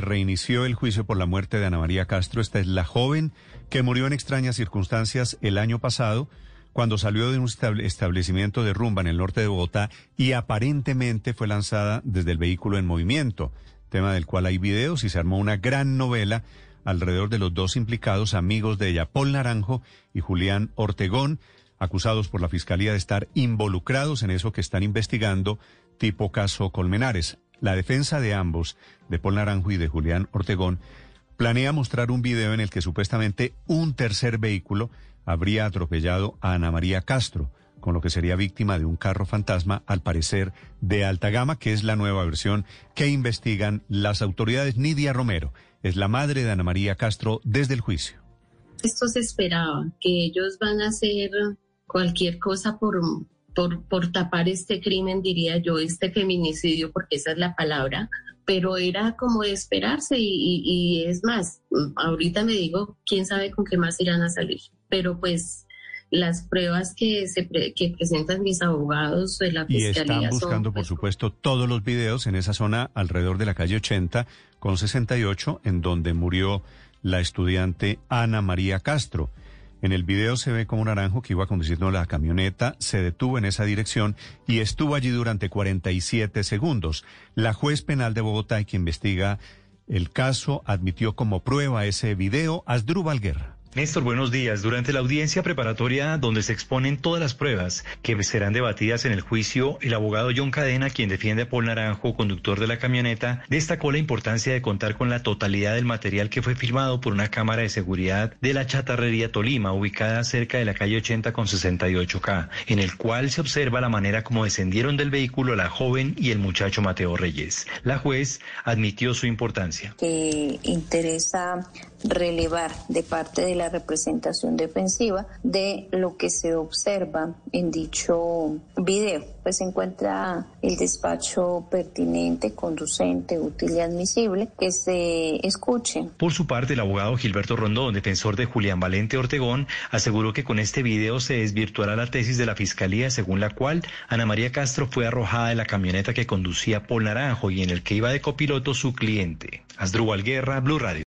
reinició el juicio por la muerte de Ana María Castro. Esta es la joven que murió en extrañas circunstancias el año pasado cuando salió de un establecimiento de rumba en el norte de Bogotá y aparentemente fue lanzada desde el vehículo en movimiento, tema del cual hay videos y se armó una gran novela alrededor de los dos implicados, amigos de ella, Paul Naranjo y Julián Ortegón, acusados por la Fiscalía de estar involucrados en eso que están investigando, tipo caso Colmenares. La defensa de ambos, de Paul Naranjo y de Julián Ortegón, planea mostrar un video en el que supuestamente un tercer vehículo habría atropellado a Ana María Castro, con lo que sería víctima de un carro fantasma, al parecer de alta gama, que es la nueva versión que investigan las autoridades. Nidia Romero es la madre de Ana María Castro desde el juicio. Esto se esperaba, que ellos van a hacer cualquier cosa por, por, por tapar este crimen, diría yo, este feminicidio, porque esa es la palabra, pero era como de esperarse y, y, es más, ahorita me digo, quién sabe con qué más irán a salir, pero pues las pruebas que se que presentan mis abogados de la fiscalía y están buscando por pues, supuesto todos los videos en esa zona alrededor de la calle 80 con 68 en donde murió la estudiante Ana María Castro. En el video se ve como naranjo que iba conduciendo la camioneta, se detuvo en esa dirección y estuvo allí durante 47 segundos. La juez penal de Bogotá, que investiga el caso, admitió como prueba ese video Asdrúbal Guerra. Néstor, buenos días. Durante la audiencia preparatoria donde se exponen todas las pruebas que serán debatidas en el juicio, el abogado John Cadena, quien defiende a Paul Naranjo, conductor de la camioneta, destacó la importancia de contar con la totalidad del material que fue filmado por una cámara de seguridad de la Chatarrería Tolima, ubicada cerca de la calle 80 con 68K, en el cual se observa la manera como descendieron del vehículo la joven y el muchacho Mateo Reyes. La juez admitió su importancia. Interesa relevar de parte de la representación defensiva de lo que se observa en dicho video. Pues se encuentra el despacho pertinente, conducente, útil y admisible que se escuche. Por su parte, el abogado Gilberto Rondón, defensor de Julián Valente Ortegón, aseguró que con este video se desvirtuará la tesis de la fiscalía según la cual Ana María Castro fue arrojada de la camioneta que conducía Paul Naranjo y en el que iba de copiloto su cliente. Asdrúbal Guerra, Blue Radio.